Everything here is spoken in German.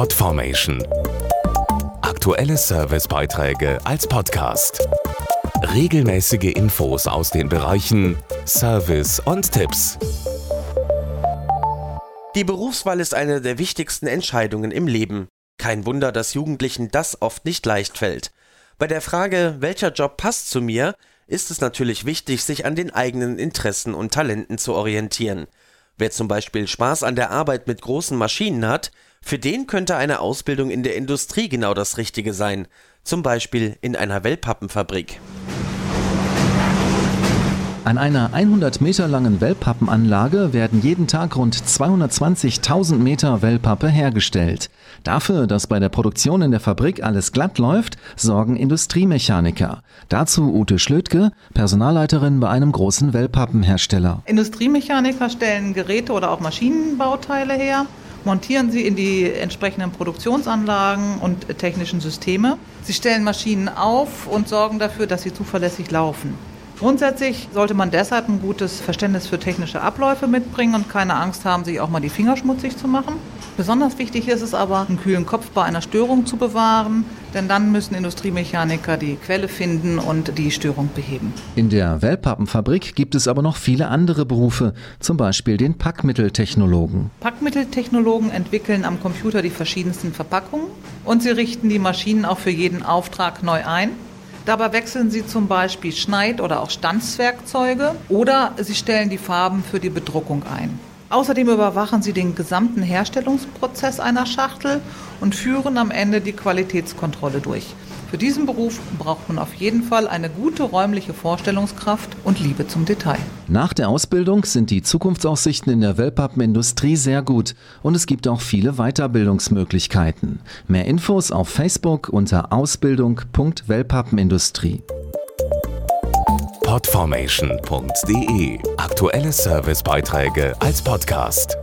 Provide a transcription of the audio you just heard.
Podformation. Aktuelle Servicebeiträge als Podcast. Regelmäßige Infos aus den Bereichen Service und Tipps. Die Berufswahl ist eine der wichtigsten Entscheidungen im Leben. Kein Wunder, dass Jugendlichen das oft nicht leicht fällt. Bei der Frage, welcher Job passt zu mir, ist es natürlich wichtig, sich an den eigenen Interessen und Talenten zu orientieren. Wer zum Beispiel Spaß an der Arbeit mit großen Maschinen hat, für den könnte eine Ausbildung in der Industrie genau das Richtige sein, zum Beispiel in einer Wellpappenfabrik. An einer 100 Meter langen Wellpappenanlage werden jeden Tag rund 220.000 Meter Wellpappe hergestellt. Dafür, dass bei der Produktion in der Fabrik alles glatt läuft, sorgen Industriemechaniker. Dazu Ute Schlötke, Personalleiterin bei einem großen Wellpappenhersteller. Industriemechaniker stellen Geräte oder auch Maschinenbauteile her montieren sie in die entsprechenden Produktionsanlagen und technischen Systeme. Sie stellen Maschinen auf und sorgen dafür, dass sie zuverlässig laufen. Grundsätzlich sollte man deshalb ein gutes Verständnis für technische Abläufe mitbringen und keine Angst haben, sich auch mal die Finger schmutzig zu machen. Besonders wichtig ist es aber, einen kühlen Kopf bei einer Störung zu bewahren, denn dann müssen Industriemechaniker die Quelle finden und die Störung beheben. In der Wellpappenfabrik gibt es aber noch viele andere Berufe, zum Beispiel den Packmitteltechnologen. Packmitteltechnologen entwickeln am Computer die verschiedensten Verpackungen und sie richten die Maschinen auch für jeden Auftrag neu ein. Dabei wechseln Sie zum Beispiel Schneid- oder auch Stanzwerkzeuge oder Sie stellen die Farben für die Bedruckung ein. Außerdem überwachen Sie den gesamten Herstellungsprozess einer Schachtel und führen am Ende die Qualitätskontrolle durch. Für diesen Beruf braucht man auf jeden Fall eine gute räumliche Vorstellungskraft und Liebe zum Detail. Nach der Ausbildung sind die Zukunftsaussichten in der Wellpappenindustrie sehr gut und es gibt auch viele Weiterbildungsmöglichkeiten. Mehr Infos auf Facebook unter ausbildung.wellpappenindustrie. Podformation.de Aktuelle Servicebeiträge als Podcast.